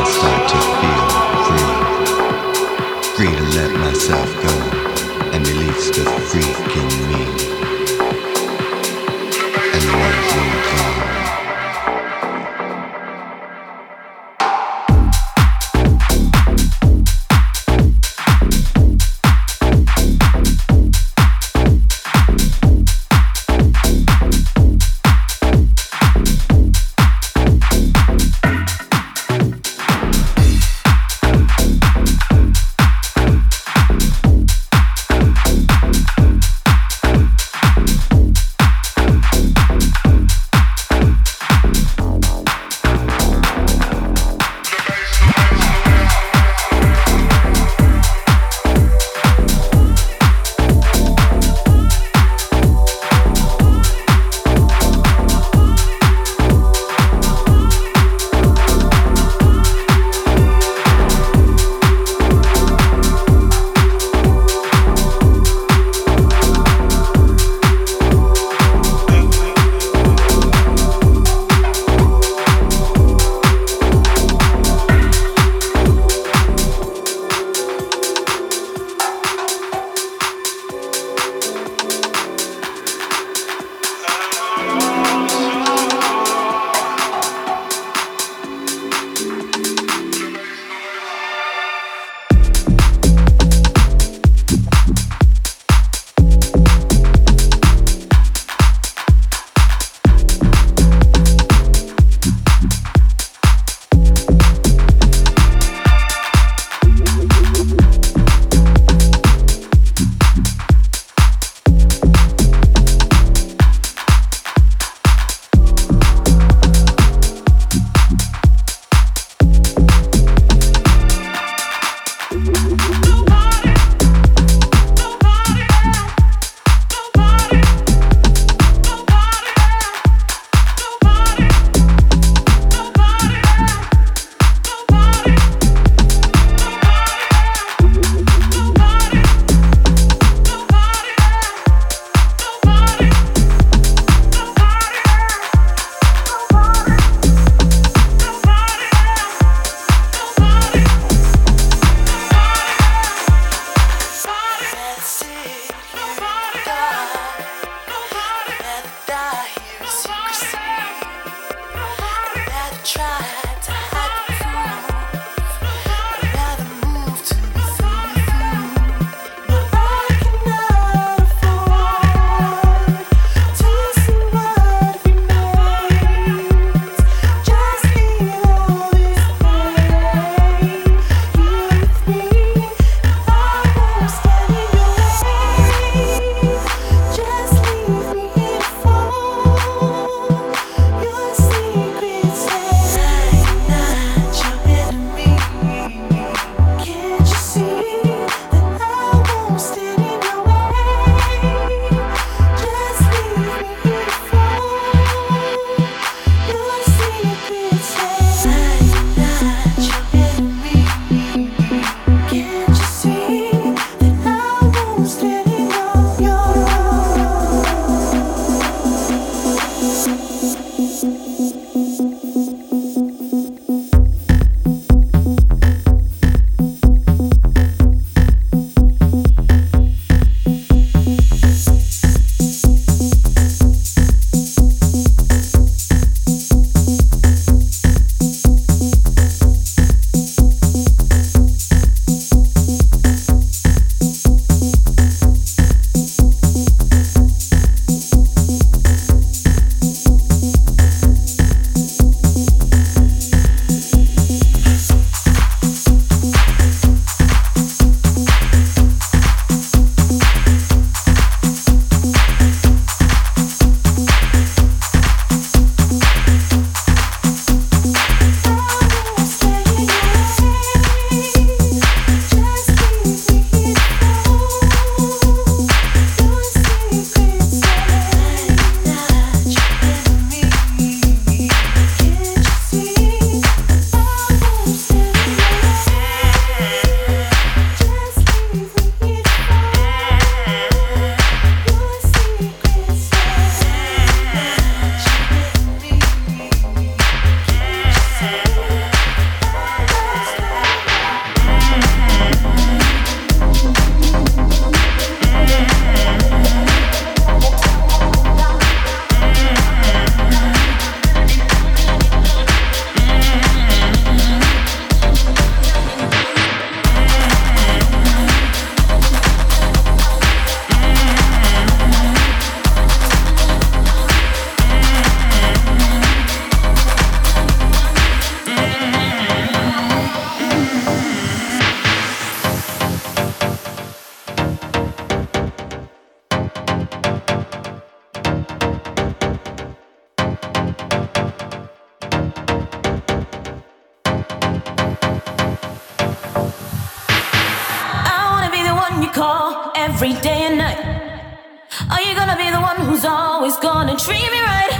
I start to feel free, free to let myself go and release the freak in me. Every day and night? Are you gonna be the one who's always gonna treat me right?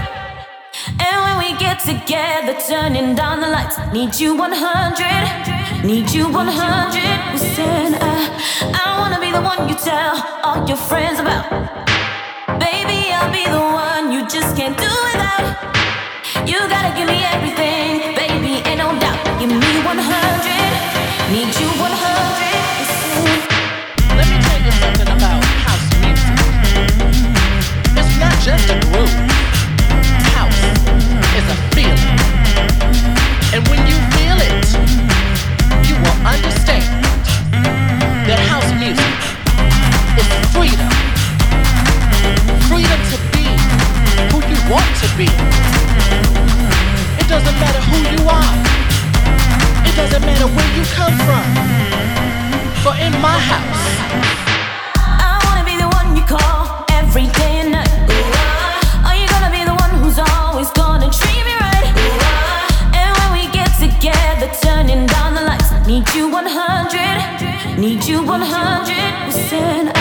And when we get together, turning down the lights, need you 100, need you 100 percent. I, I wanna be the one you tell all your friends about. Baby, I'll be the one you just can't do without. You gotta give me everything, baby, and no doubt. Give me 100, need you just a groove. House is a feeling. And when you feel it, you will understand that house music is freedom. Freedom to be who you want to be. It doesn't matter who you are. It doesn't matter where you come from. For in my house, you 100, need you 100 percent. I,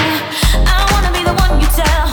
I wanna be the one you tell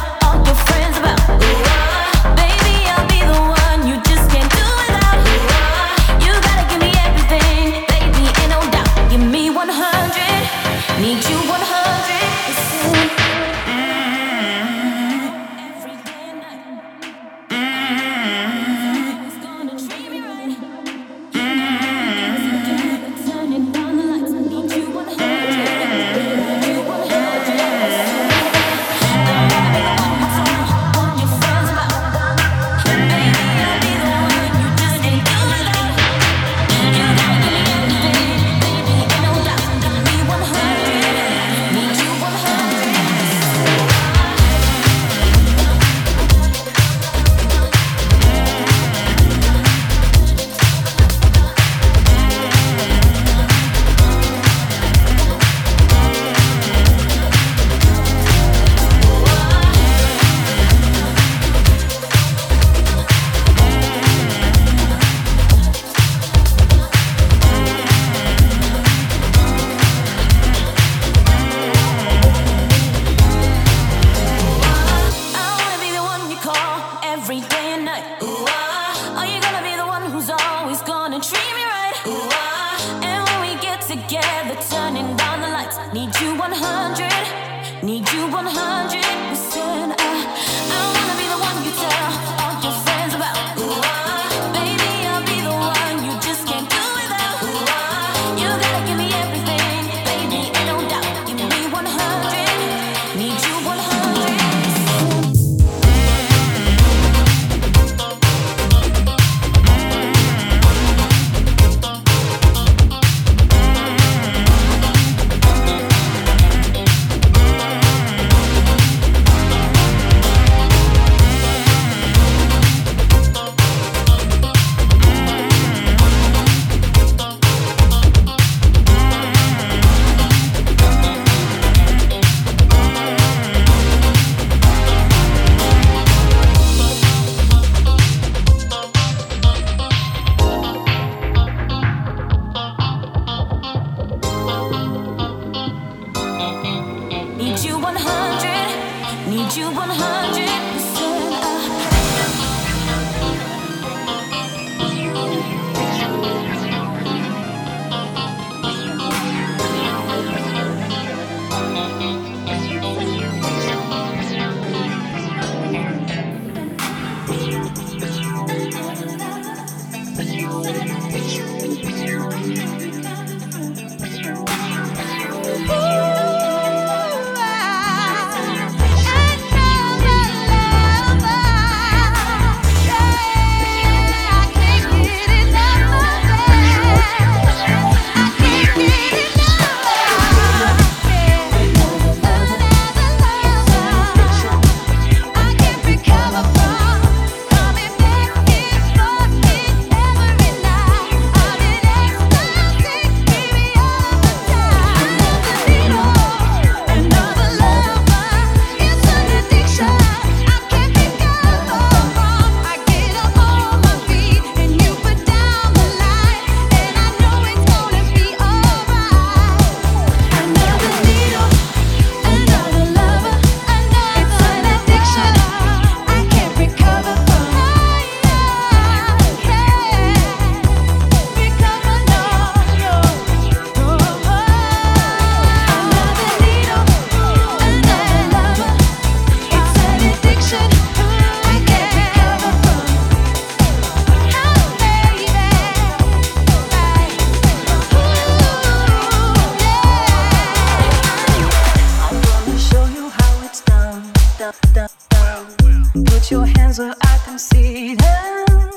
Your hands where I can see them.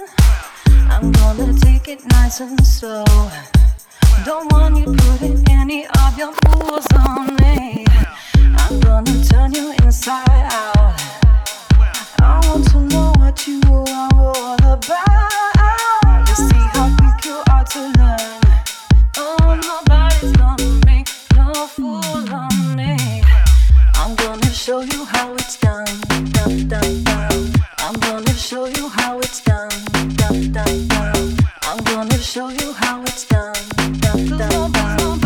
I'm gonna take it nice and slow. Don't want you putting any of your fools on me. I'm gonna turn you inside out. I want to know what you are all about. To see how weak you are to learn. Oh, nobody's gonna make no fool of me. I'm gonna show you how it's done. I'm gonna show you how it's done. done, done, done. I'm gonna show you how it's done. done, done, no.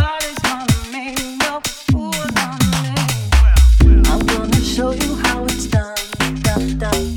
I'm gonna show you how it's done. done, done,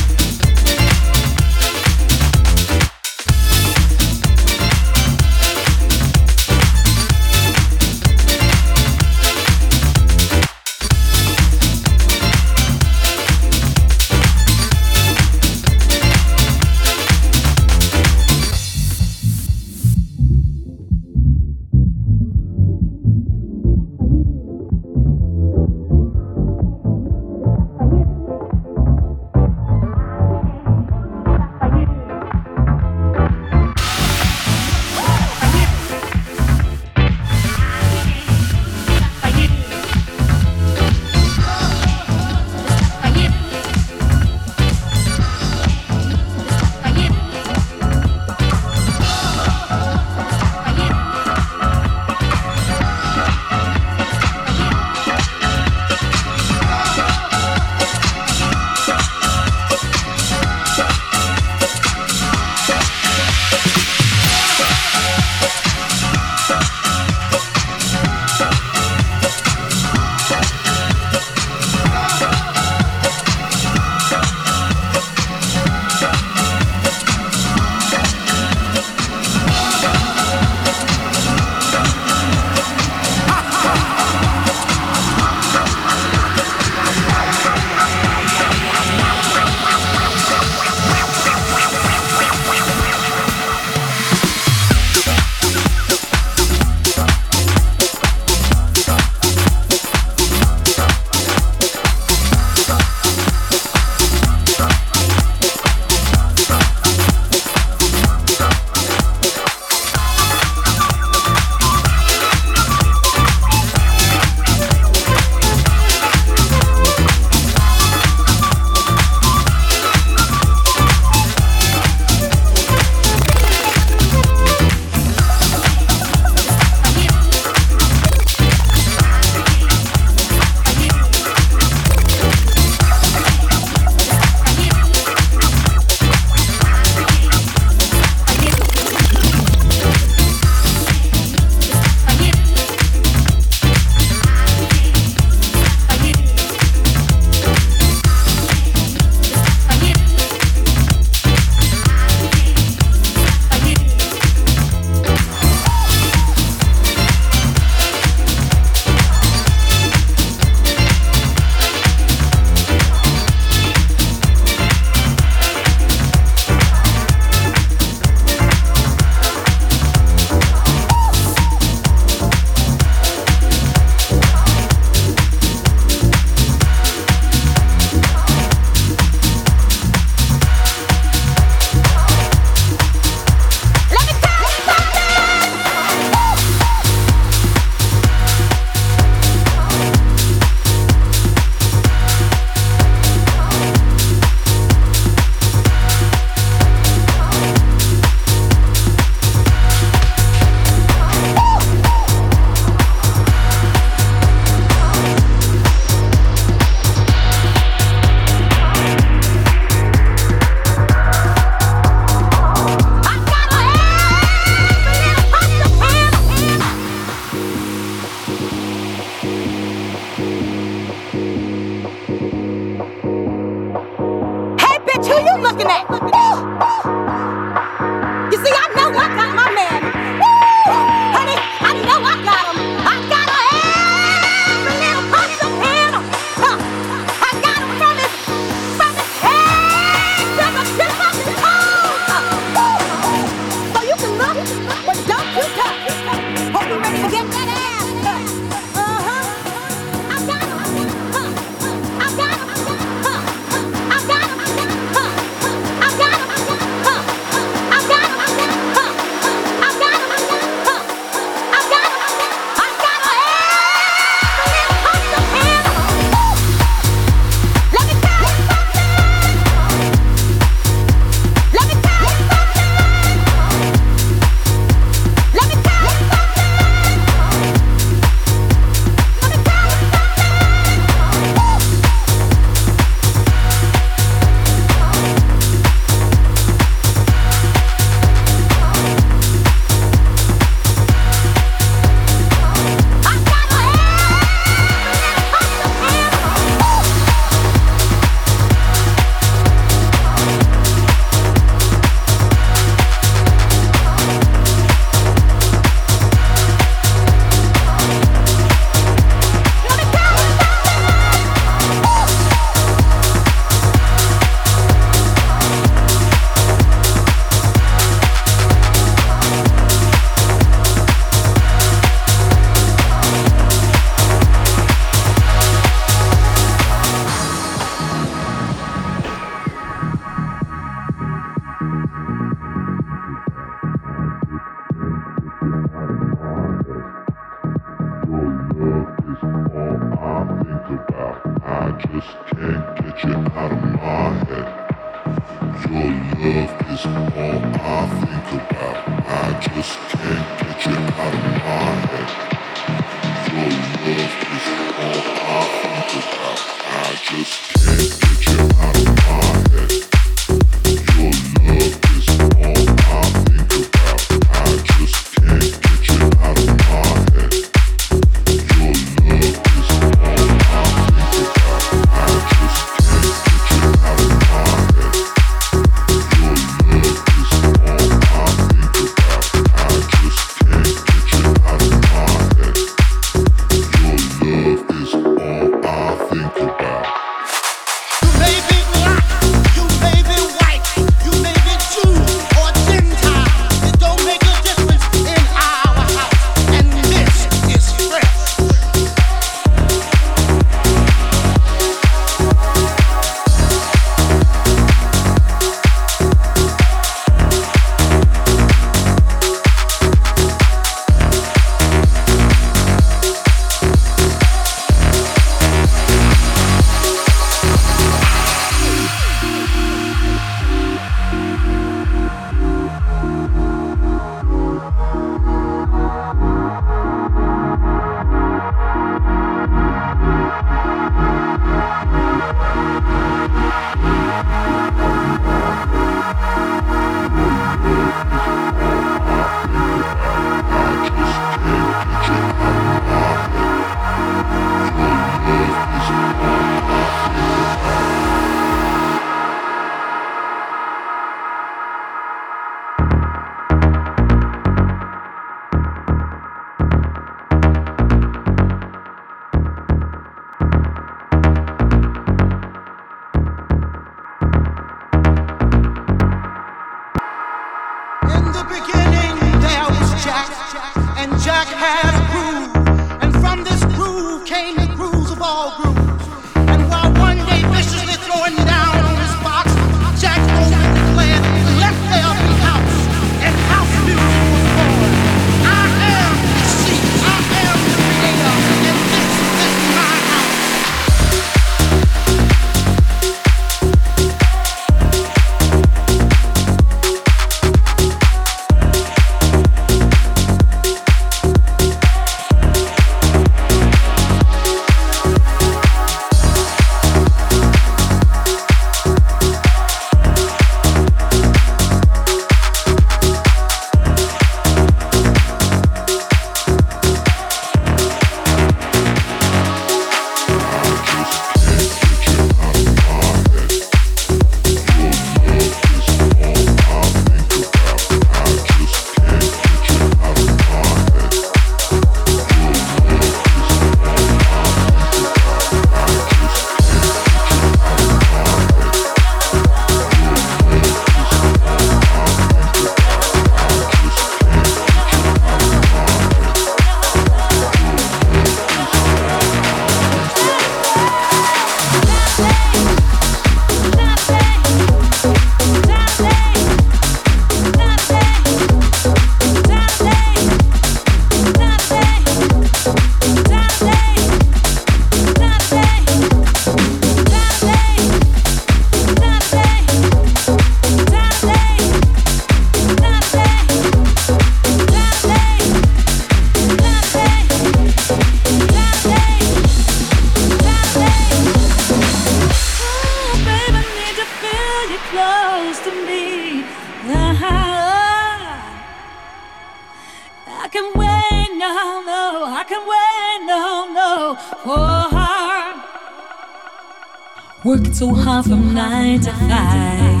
too hard from nine to five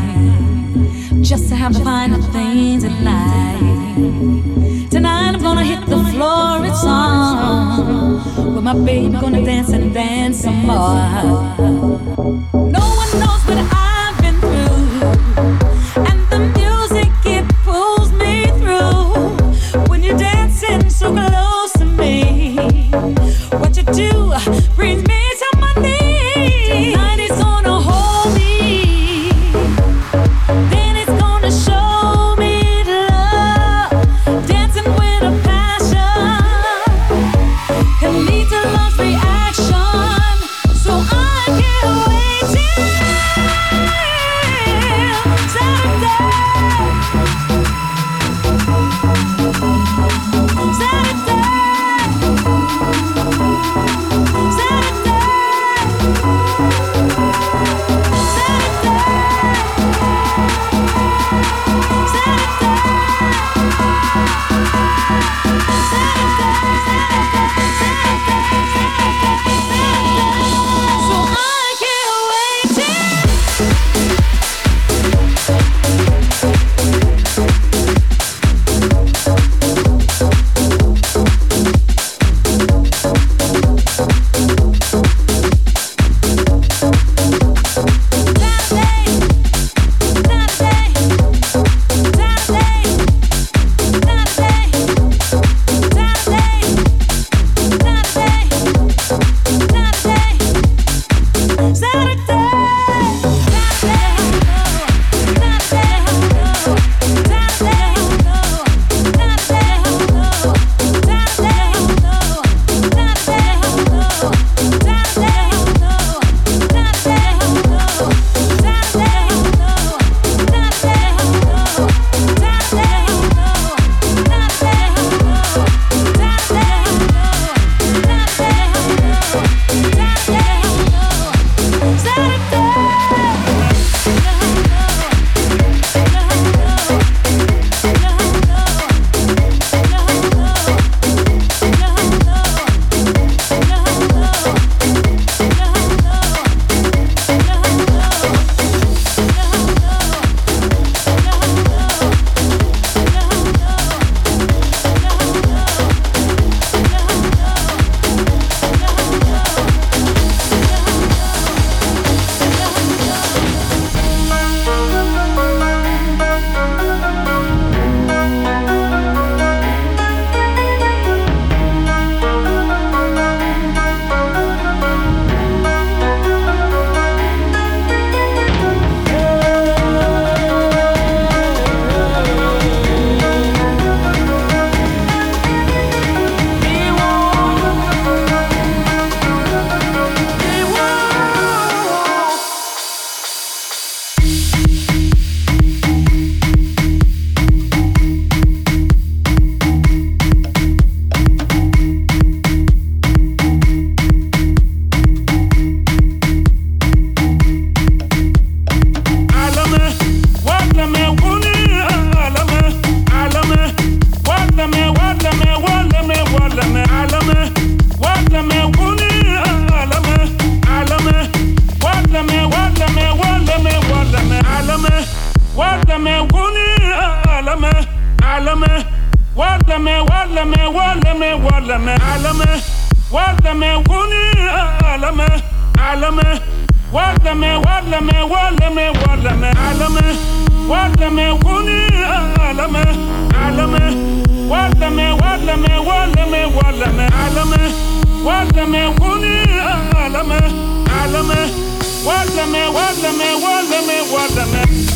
just to have the finer things in life. Tonight I'm gonna hit the floor, it's on. With my baby, gonna dance and dance some more. Guárdame, What's guárdame, me?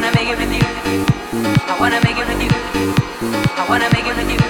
Wanna make it with you. I wanna make it with you. I wanna make it with you.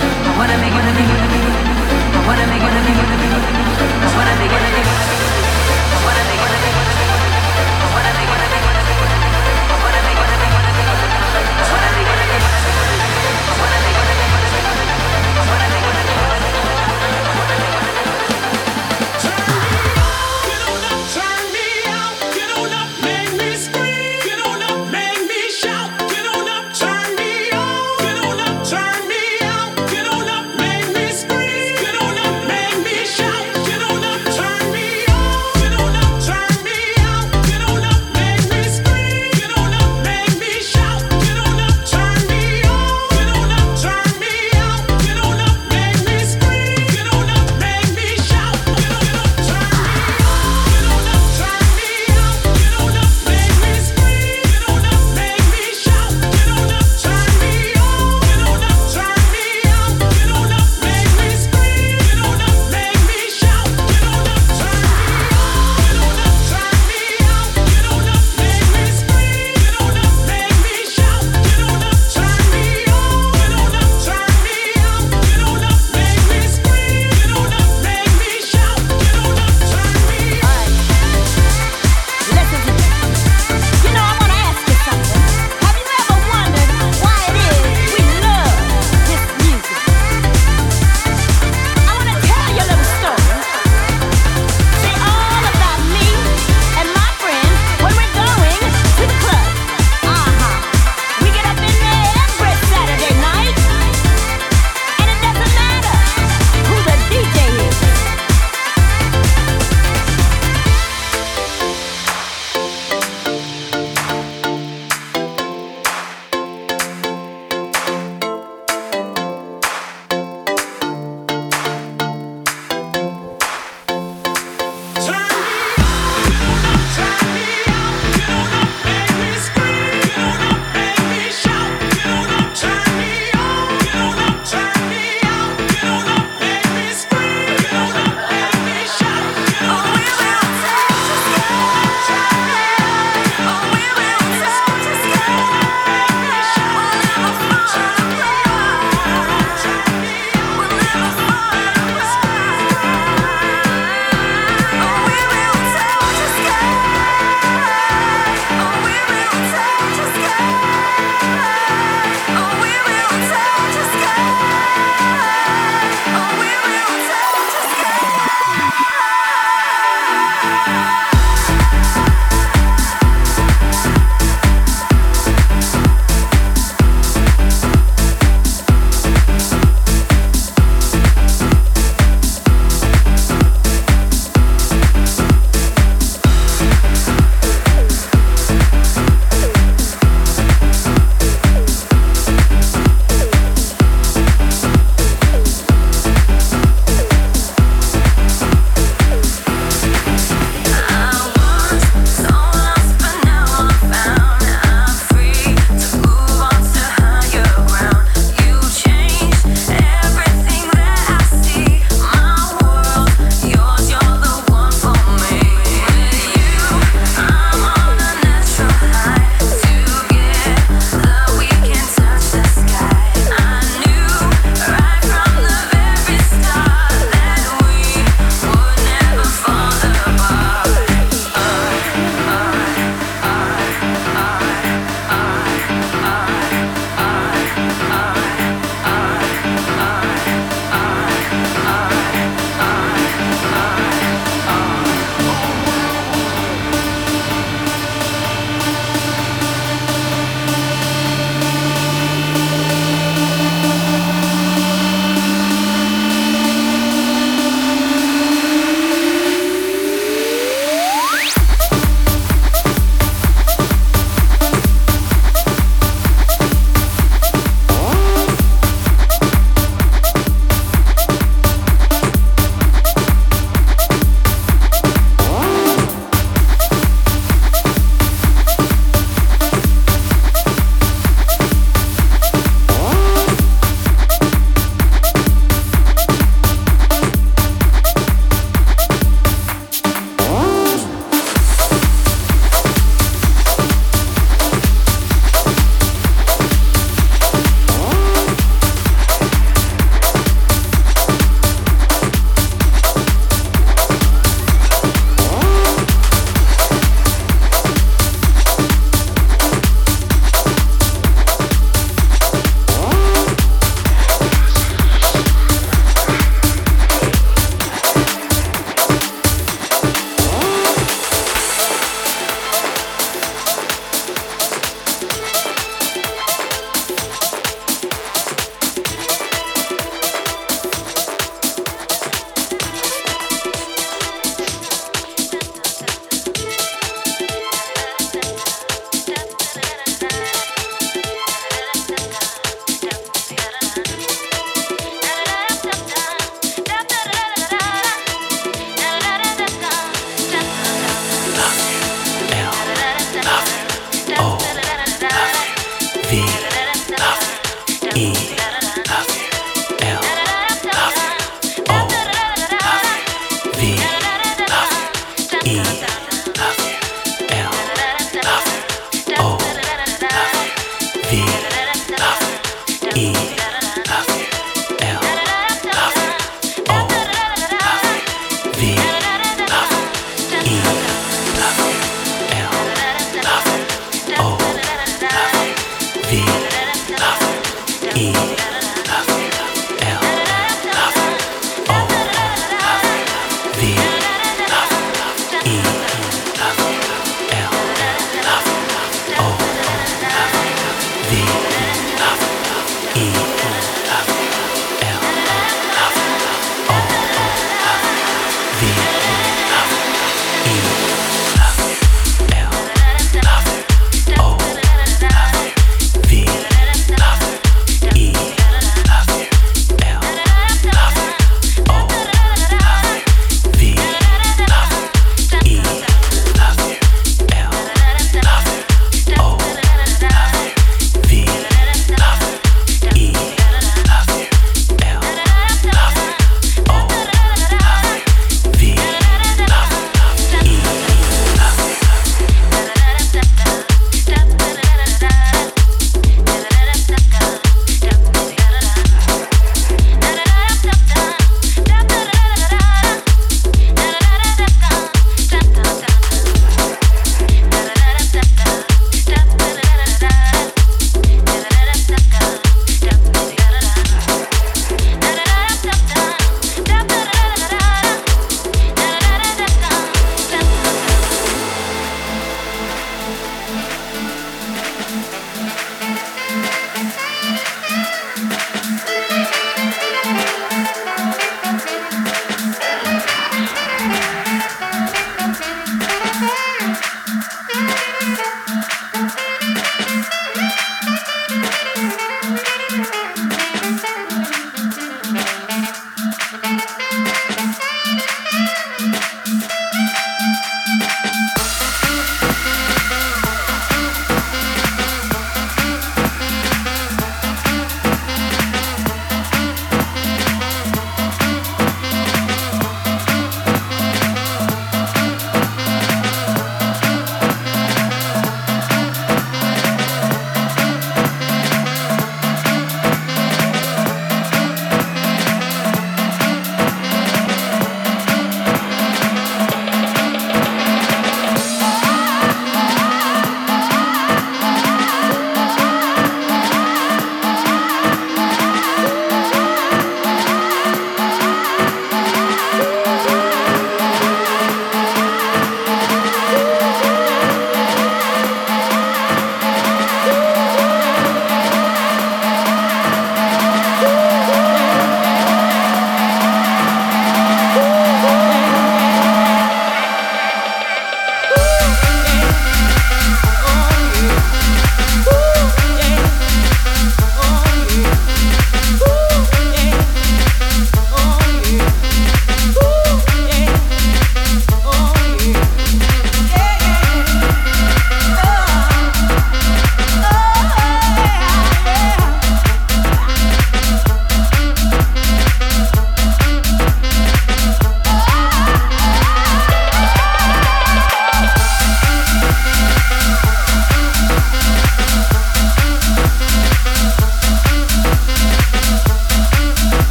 I wanna make it, I wanna make it, I wanna make it, I.